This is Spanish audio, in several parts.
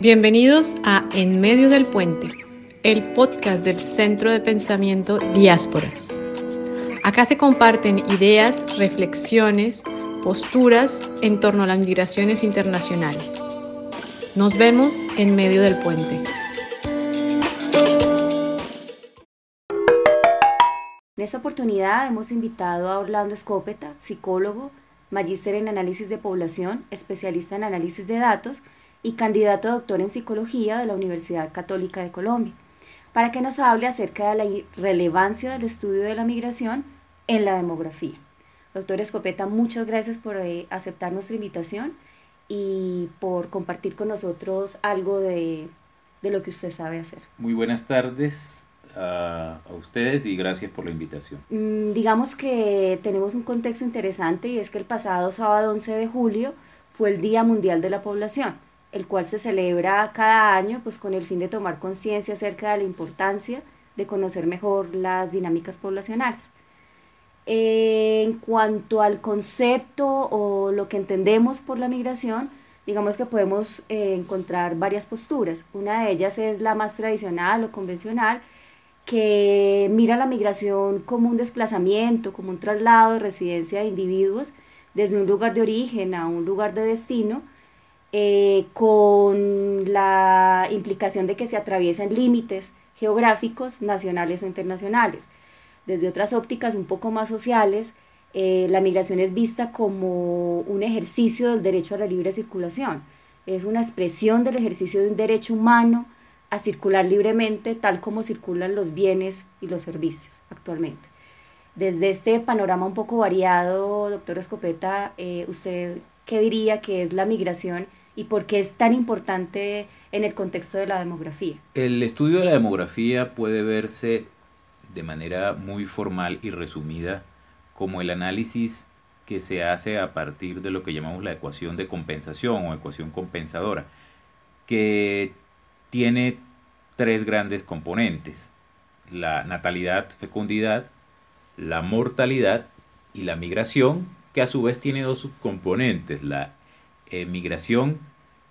Bienvenidos a En Medio del Puente, el podcast del Centro de Pensamiento Diásporas. Acá se comparten ideas, reflexiones, posturas en torno a las migraciones internacionales. Nos vemos en medio del puente. En esta oportunidad hemos invitado a Orlando Escopeta, psicólogo, magíster en análisis de población, especialista en análisis de datos y candidato a doctor en psicología de la Universidad Católica de Colombia, para que nos hable acerca de la relevancia del estudio de la migración en la demografía. Doctor Escopeta, muchas gracias por eh, aceptar nuestra invitación y por compartir con nosotros algo de, de lo que usted sabe hacer. Muy buenas tardes a, a, ustedes y gracias por la invitación. Mm, digamos que tenemos un contexto interesante y es que el pasado sábado 11 de julio fue el Día Mundial de la Población el cual se celebra cada año pues con el fin de tomar conciencia acerca de la importancia de conocer mejor las dinámicas poblacionales. en cuanto al concepto o lo que entendemos por la migración, digamos que podemos eh, encontrar varias posturas. Una de ellas es la más tradicional o convencional, que mira la migración como un desplazamiento, como un traslado de residencia de individuos desde un lugar de origen a un lugar de destino, eh, con la implicación de que se atraviesan límites geográficos nacionales o internacionales. Desde otras ópticas un poco más sociales, eh, la migración es vista como un ejercicio del derecho a la libre circulación. Es una expresión del ejercicio de un derecho humano a circular libremente tal como circulan los bienes y los servicios actualmente. Desde este panorama un poco variado, doctor Escopeta, eh, ¿usted qué diría que es la migración y por qué es tan importante en el contexto de la demografía. El estudio de la demografía puede verse de manera muy formal y resumida como el análisis que se hace a partir de lo que llamamos la ecuación de compensación o ecuación compensadora, que tiene tres grandes componentes, la natalidad, fecundidad, la mortalidad y la migración, que a su vez tiene dos subcomponentes, la migración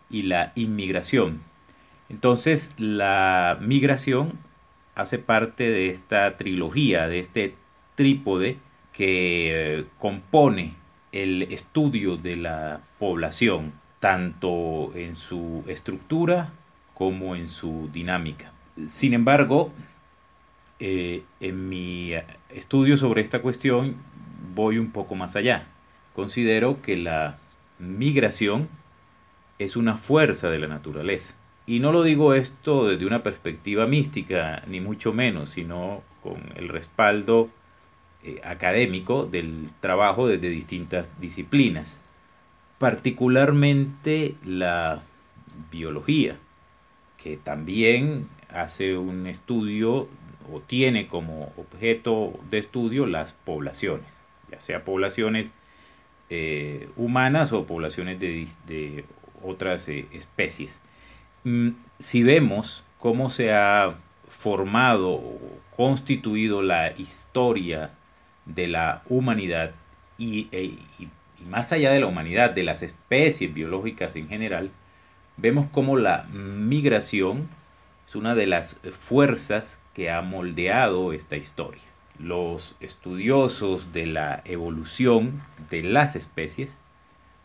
y la inmigración. Entonces, la migración hace parte de esta trilogía, de este trípode que eh, compone el estudio de la población, tanto en su estructura como en su dinámica. Sin embargo, eh, en mi estudio sobre esta cuestión voy un poco más allá. Considero que la migración es una fuerza de la naturaleza. Y no lo digo esto desde una perspectiva mística, ni mucho menos, sino con el respaldo eh, académico del trabajo desde distintas disciplinas, particularmente la biología, que también hace un estudio o tiene como objeto de estudio las poblaciones, ya sea poblaciones eh, humanas o poblaciones de, otras eh, especies. Mm, si vemos cómo se ha formado o constituido la historia de la humanidad y, e, y, más allá de la humanidad, de las especies biológicas en general, vemos cómo la migración es una de las fuerzas que ha moldeado esta historia los estudiosos de la evolución de las especies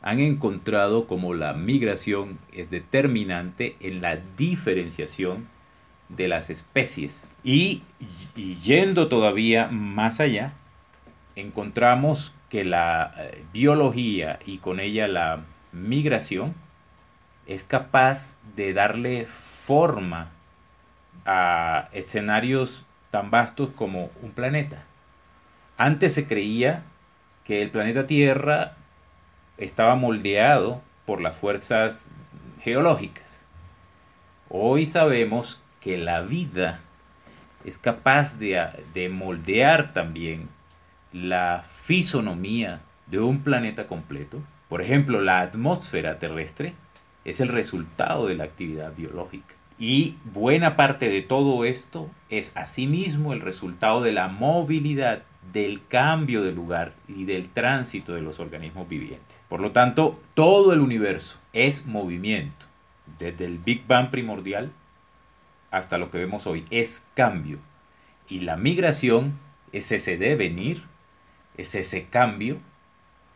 han encontrado como la migración es determinante en la diferenciación de las especies. Y, yendo todavía más allá, encontramos que la eh, biología y con ella la migración es capaz de darle forma a escenarios tan vastos como un planeta. Antes se creía que el planeta Tierra estaba moldeado por las fuerzas geológicas. Hoy sabemos que la vida es capaz de, de, moldear también la fisonomía de un planeta completo. Por ejemplo, la atmósfera terrestre es el resultado de la actividad biológica. Y buena parte de todo esto es asimismo el resultado de la movilidad, del cambio de lugar y del tránsito de los organismos vivientes. Por lo tanto, todo el universo es movimiento. desde el Big Bang primordial hasta lo que vemos hoy, es cambio. Y la migración es ese devenir, es ese cambio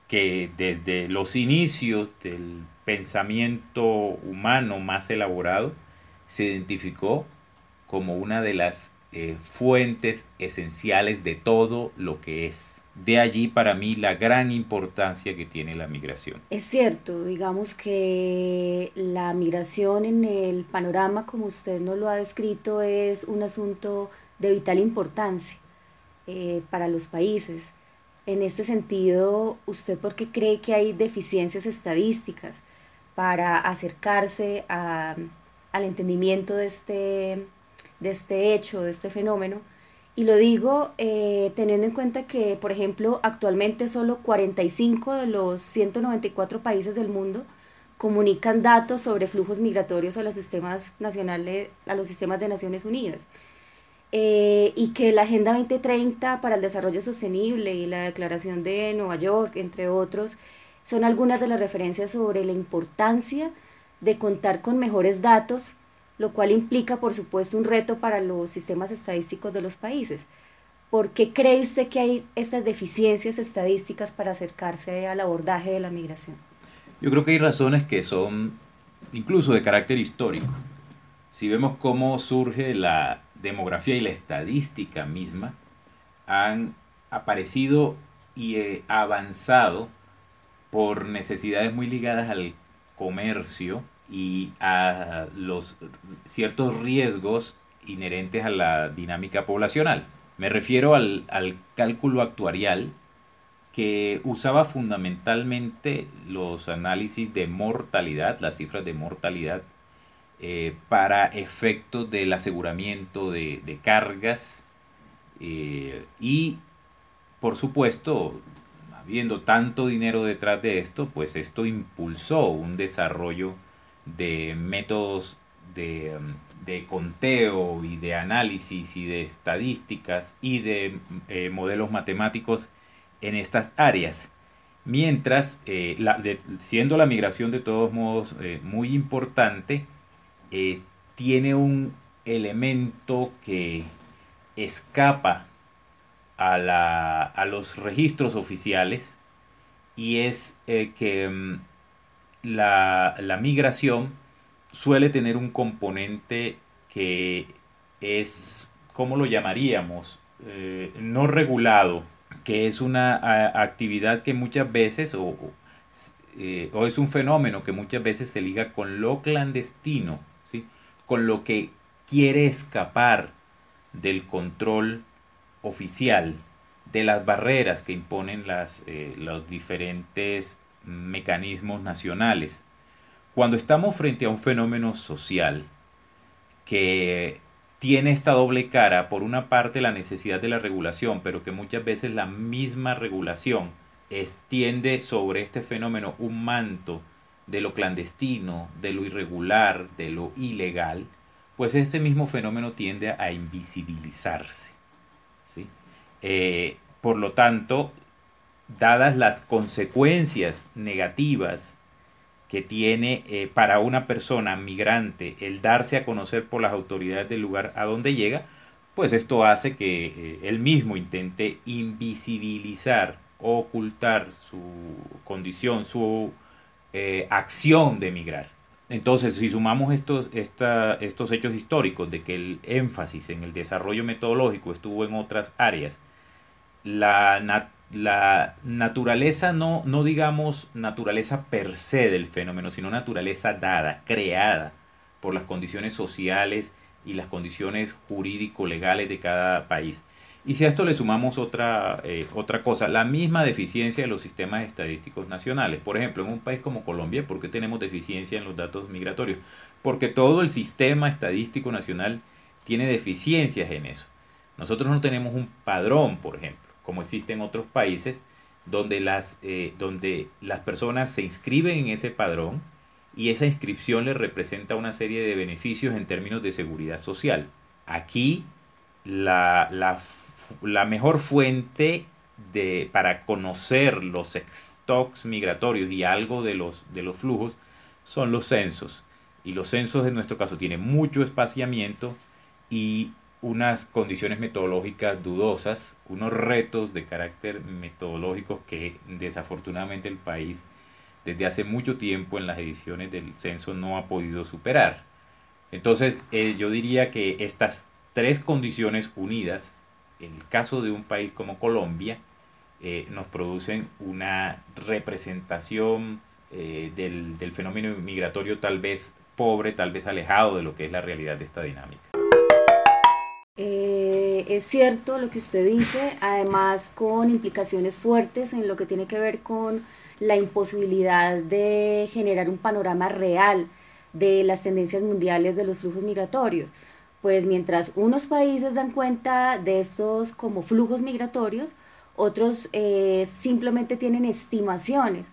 que desde los inicios del pensamiento humano más elaborado se identificó como una de las eh, fuentes esenciales de todo lo que es. De allí para mí la gran importancia que tiene la migración. Es cierto, digamos que la migración en el panorama como usted nos lo ha descrito es un asunto de vital importancia eh, para los países. En este sentido, ¿usted por qué cree que hay deficiencias estadísticas para acercarse al entendimiento de este, de este hecho, de este fenómeno? Y lo digo eh, teniendo en cuenta que, por ejemplo, actualmente solo 45 de los 194 países del mundo comunican datos sobre flujos migratorios a los sistemas nacionales, a los sistemas de Naciones Unidas. Eh, y que la Agenda 2030 para el Desarrollo Sostenible y la Declaración de Nueva York, entre otros, son algunas de las referencias sobre la importancia de contar con mejores datos lo cual implica, por supuesto, un reto para los sistemas estadísticos de los países. ¿Por qué cree usted que hay estas deficiencias estadísticas para acercarse al abordaje de la migración? Yo creo que hay razones que son incluso de carácter histórico. Si vemos cómo surge la demografía y la estadística misma, han aparecido y eh, avanzado por necesidades muy ligadas al comercio, y a los ciertos riesgos inherentes a la dinámica poblacional. Me refiero al, cálculo actuarial que usaba fundamentalmente los análisis de mortalidad, las cifras de mortalidad, eh, para efectos del aseguramiento de, cargas eh, y, por supuesto, habiendo tanto dinero detrás de esto, pues esto impulsó un desarrollo de métodos de, conteo y de análisis y de estadísticas y de eh, modelos matemáticos en estas áreas. Mientras, eh, siendo la migración de todos modos eh, muy importante, tiene un elemento que escapa a, a los registros oficiales y es que mm, la, migración suele tener un componente que es, ¿cómo lo llamaríamos? Eh, no regulado, que es una actividad que muchas veces, eh, o, es un fenómeno que muchas veces se liga con lo clandestino, ¿sí? con lo que quiere escapar del control oficial, de las barreras que imponen las, eh, los diferentes mecanismos nacionales. Cuando estamos frente a un fenómeno social que tiene esta doble cara, por una parte la necesidad de la regulación, pero que muchas veces la misma regulación extiende sobre este fenómeno un manto de lo clandestino, de lo irregular, de lo ilegal, pues este mismo fenómeno tiende a invisibilizarse. ¿sí? Eh, por lo tanto, dadas las consecuencias negativas que tiene eh, para una persona migrante el darse a conocer por las autoridades del lugar a donde llega, pues esto hace que eh, él mismo intente invisibilizar, ocultar su condición, su eh, acción de migrar. Entonces, si sumamos estos, estos hechos históricos de que el énfasis en el desarrollo metodológico estuvo en otras áreas, la, la naturaleza, no, no digamos naturaleza per se del fenómeno, sino naturaleza dada, creada por las condiciones sociales y las condiciones jurídico-legales de cada país. Y si a esto le sumamos otra, eh, otra cosa, la misma deficiencia de los sistemas estadísticos nacionales. Por ejemplo, en un país como Colombia, ¿por qué tenemos deficiencia en los datos migratorios? Porque todo el sistema estadístico nacional tiene deficiencias en eso. Nosotros no tenemos un padrón, por ejemplo como existe en otros países, donde las, eh, donde las personas se inscriben en ese padrón y esa inscripción les representa una serie de beneficios en términos de seguridad social. Aquí la, la, mejor fuente de, para conocer los stocks migratorios y algo de los, de los flujos son los censos. Y los censos en nuestro caso tienen mucho espaciamiento y unas condiciones metodológicas dudosas, unos retos de carácter metodológico que desafortunadamente el país desde hace mucho tiempo en las ediciones del censo no ha podido superar. Entonces, eh, yo diría que estas tres condiciones unidas, en el caso de un país como Colombia, eh, nos producen una representación eh, del, del fenómeno migratorio tal vez pobre, tal vez alejado de lo que es la realidad de esta dinámica. Es cierto lo que usted dice, además con implicaciones fuertes en lo que tiene que ver con la imposibilidad de generar un panorama real de las tendencias mundiales de los flujos migratorios. Pues mientras unos países dan cuenta de estos como flujos migratorios, otros eh, simplemente tienen estimaciones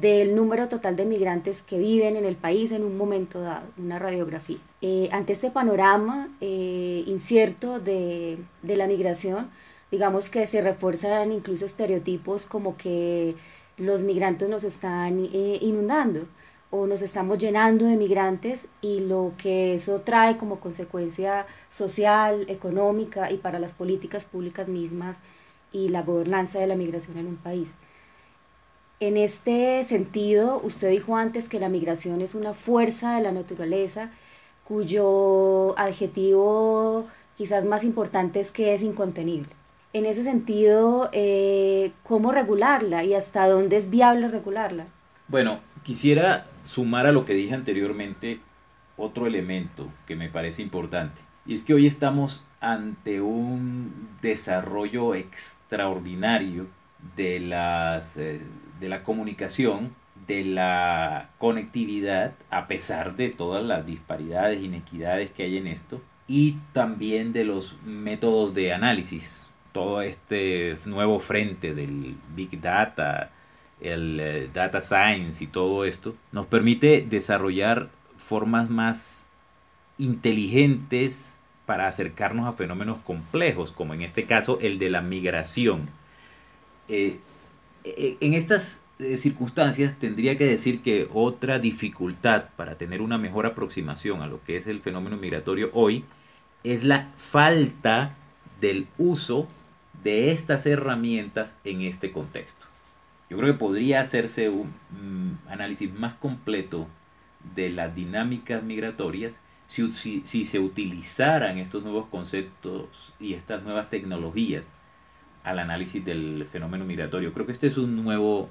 del número total de migrantes que viven en el país en un momento dado, una radiografía. Eh, ante este panorama eh, incierto de, de la migración, digamos que se refuerzan incluso estereotipos como que los migrantes nos están eh, inundando o nos estamos llenando de migrantes y lo que eso trae como consecuencia social, económica y para las políticas públicas mismas y la gobernanza de la migración en un país. En este sentido, usted dijo antes que la migración es una fuerza de la naturaleza cuyo adjetivo quizás más importante es que es incontenible en ese sentido, eh, ¿cómo regularla y hasta dónde es viable regularla? Bueno, quisiera sumar a lo que dije anteriormente otro elemento que me parece importante. Y es que hoy estamos ante un desarrollo extraordinario de, las, eh, de la comunicación, de la conectividad, a pesar de todas las disparidades, inequidades que hay en esto, y también de los métodos de análisis todo este nuevo frente del Big Data, el eh, Data Science y todo esto, nos permite desarrollar formas más inteligentes para acercarnos a fenómenos complejos, como en este caso el de la migración. Eh, eh, en estas circunstancias tendría que decir que otra dificultad para tener una mejor aproximación a lo que es el fenómeno migratorio hoy es la falta del uso de estas herramientas en este contexto. Yo creo que podría hacerse un mm, análisis más completo de las dinámicas migratorias si, si, se utilizaran estos nuevos conceptos y estas nuevas tecnologías al análisis del fenómeno migratorio. Creo que este es un nuevo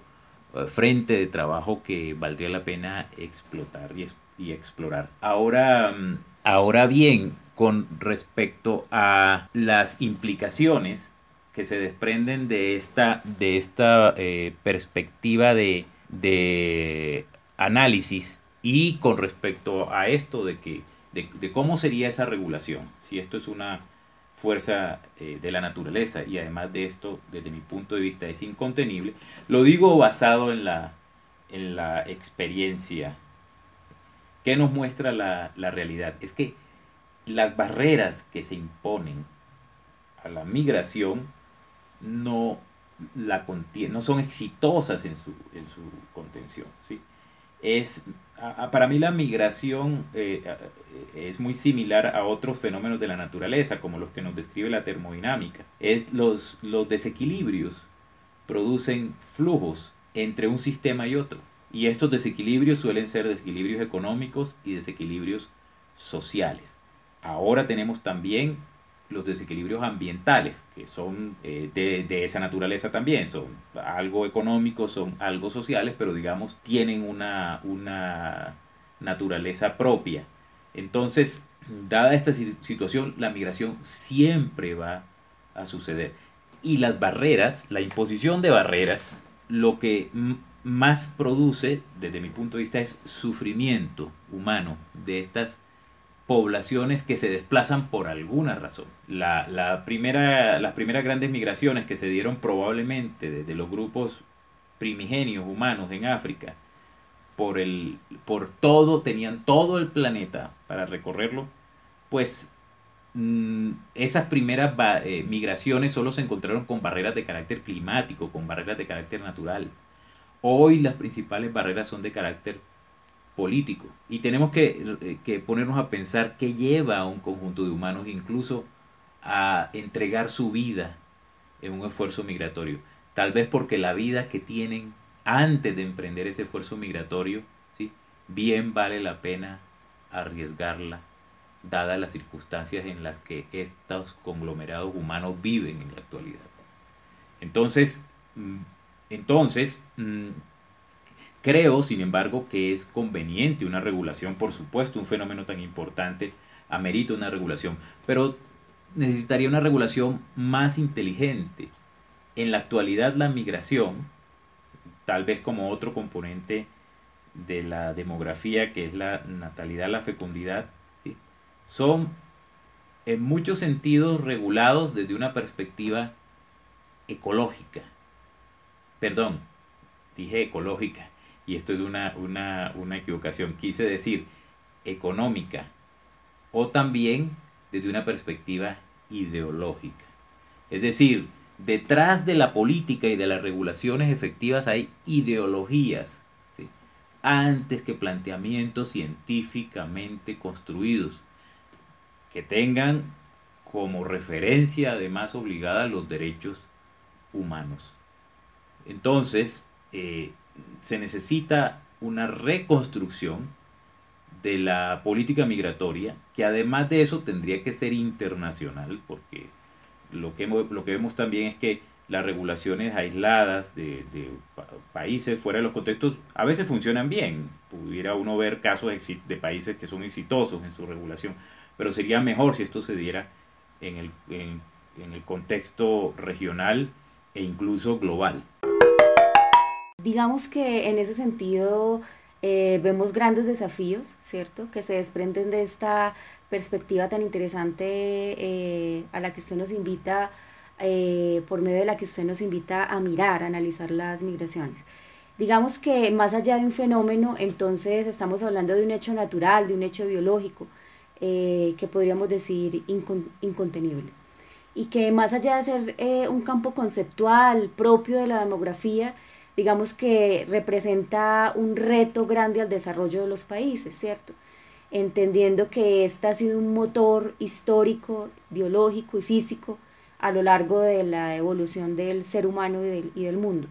eh, frente de trabajo que valdría la pena explotar y, y explorar. Ahora, mm, ahora bien, con respecto a las implicaciones que se desprenden de esta, de esta eh, perspectiva de, análisis y con respecto a esto de, que, de, cómo sería esa regulación, si esto es una fuerza eh, de la naturaleza y además de esto, desde mi punto de vista, es incontenible, lo digo basado en la, en la experiencia. ¿Qué nos muestra la, la realidad? Es que las barreras que se imponen a la migración no, la no son exitosas en su, en su contención. ¿sí? Es, para mí la migración eh, es muy similar a otros fenómenos de la naturaleza, como los que nos describe la termodinámica. Es los, los desequilibrios producen flujos entre un sistema y otro. Y estos desequilibrios suelen ser desequilibrios económicos y desequilibrios sociales. Ahora tenemos también los desequilibrios ambientales, que son eh, de, esa naturaleza también, son algo económicos, son algo sociales, pero digamos tienen una, una naturaleza propia. Entonces, dada esta situación, la migración siempre va a suceder. Y las barreras, la imposición de barreras, lo que más produce, desde mi punto de vista, es sufrimiento humano de estas poblaciones que se desplazan por alguna razón. La, primera, las primeras grandes migraciones que se dieron probablemente desde los grupos primigenios humanos en África, por, el, por todo, tenían todo el planeta para recorrerlo, pues mm, esas primeras eh, migraciones solo se encontraron con barreras de carácter climático, con barreras de carácter natural. Hoy las principales barreras son de carácter político. Y tenemos que, que, ponernos a pensar qué lleva a un conjunto de humanos incluso a entregar su vida en un esfuerzo migratorio. Tal vez porque la vida que tienen antes de emprender ese esfuerzo migratorio, ¿sí? bien vale la pena arriesgarla, dadas las circunstancias en las que estos conglomerados humanos viven en la actualidad. Entonces, mm, entonces mm, creo, sin embargo, que es conveniente una regulación, por supuesto, un fenómeno tan importante amerita una regulación, pero necesitaría una regulación más inteligente. En la actualidad la migración, tal vez como otro componente de la demografía, que es la natalidad, la fecundidad, son en muchos sentidos regulados desde una perspectiva ecológica. Perdón, dije ecológica, y esto es una, una, una equivocación. Quise decir económica, o también desde una perspectiva ideológica. Es decir, detrás de la política y de las regulaciones efectivas hay ideologías, antes que planteamientos científicamente construidos, que tengan como referencia además obligada los derechos humanos. Entonces, eh, se necesita una reconstrucción de la política migratoria, que además de eso tendría que ser internacional, porque lo que, lo que vemos también es que las regulaciones aisladas de, países fuera de los contextos a veces funcionan bien. Pudiera uno ver casos de países que son exitosos en su regulación, pero sería mejor si esto se diera en el, en el contexto regional e incluso global. Digamos que en ese sentido eh, vemos grandes desafíos, ¿cierto? Que se desprenden de esta perspectiva tan interesante eh, a la que usted nos invita, eh, por medio de la que usted nos invita a mirar, a analizar las migraciones. Digamos que más allá de un fenómeno, entonces estamos hablando de un hecho natural, de un hecho biológico, que podríamos decir incontenible. Y que más allá de ser un campo conceptual propio de la demografía, digamos que representa un reto grande al desarrollo de los países, ¿cierto? Entendiendo que este ha sido un motor histórico, biológico y físico a lo largo de la evolución del ser humano y del, y del mundo.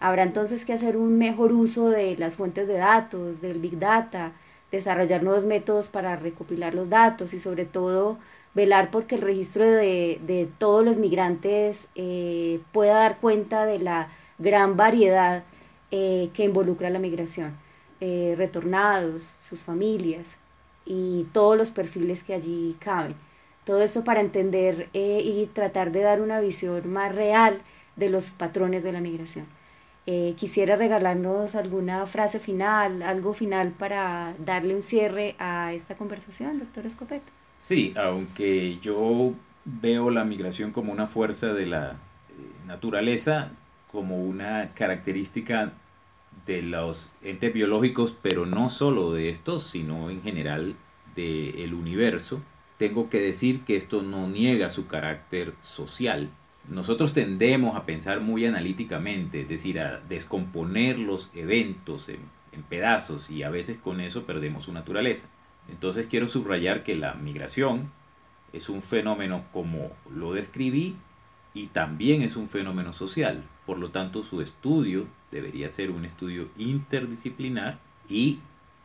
Habrá entonces que hacer un mejor uso de las fuentes de datos, del Big Data, desarrollar nuevos métodos para recopilar los datos y sobre todo velar porque el registro de, de todos los migrantes eh, pueda dar cuenta de la gran variedad eh, que involucra la migración, eh, retornados, sus familias y todos los perfiles que allí caben. Todo eso para entender eh, y tratar de dar una visión más real de los patrones de la migración. quisiera regalarnos alguna frase final, algo final para darle un cierre a esta conversación, doctor Escopeta. Sí, aunque yo veo la migración como una fuerza de la naturaleza, como una característica de los entes biológicos, pero no solo de estos, sino en general del universo, tengo que decir que esto no niega su carácter social. Nosotros tendemos a pensar muy analíticamente, es decir, a descomponer los eventos en, en pedazos y a veces con eso perdemos su naturaleza. Entonces quiero subrayar que la migración es un fenómeno como lo describí y también es un fenómeno social. Por lo tanto, su estudio debería ser un estudio interdisciplinar y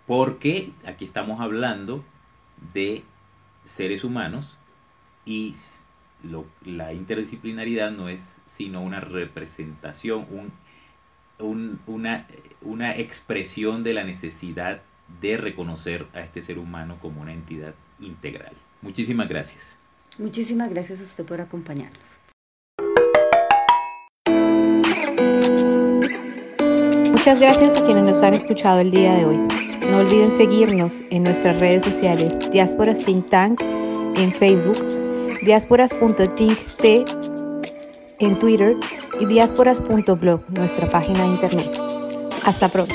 porque aquí estamos hablando de seres humanos y la interdisciplinaridad no es sino una representación, un, una, una expresión de la necesidad de reconocer a este ser humano como una entidad integral. Muchísimas gracias. Muchísimas gracias a usted por acompañarnos. Muchas gracias a quienes nos han escuchado el día de hoy. No olviden seguirnos en nuestras redes sociales Diásporas Think Tank en Facebook, diásporas.thinkt en Twitter y diásporas.blog, nuestra página de internet. Hasta pronto.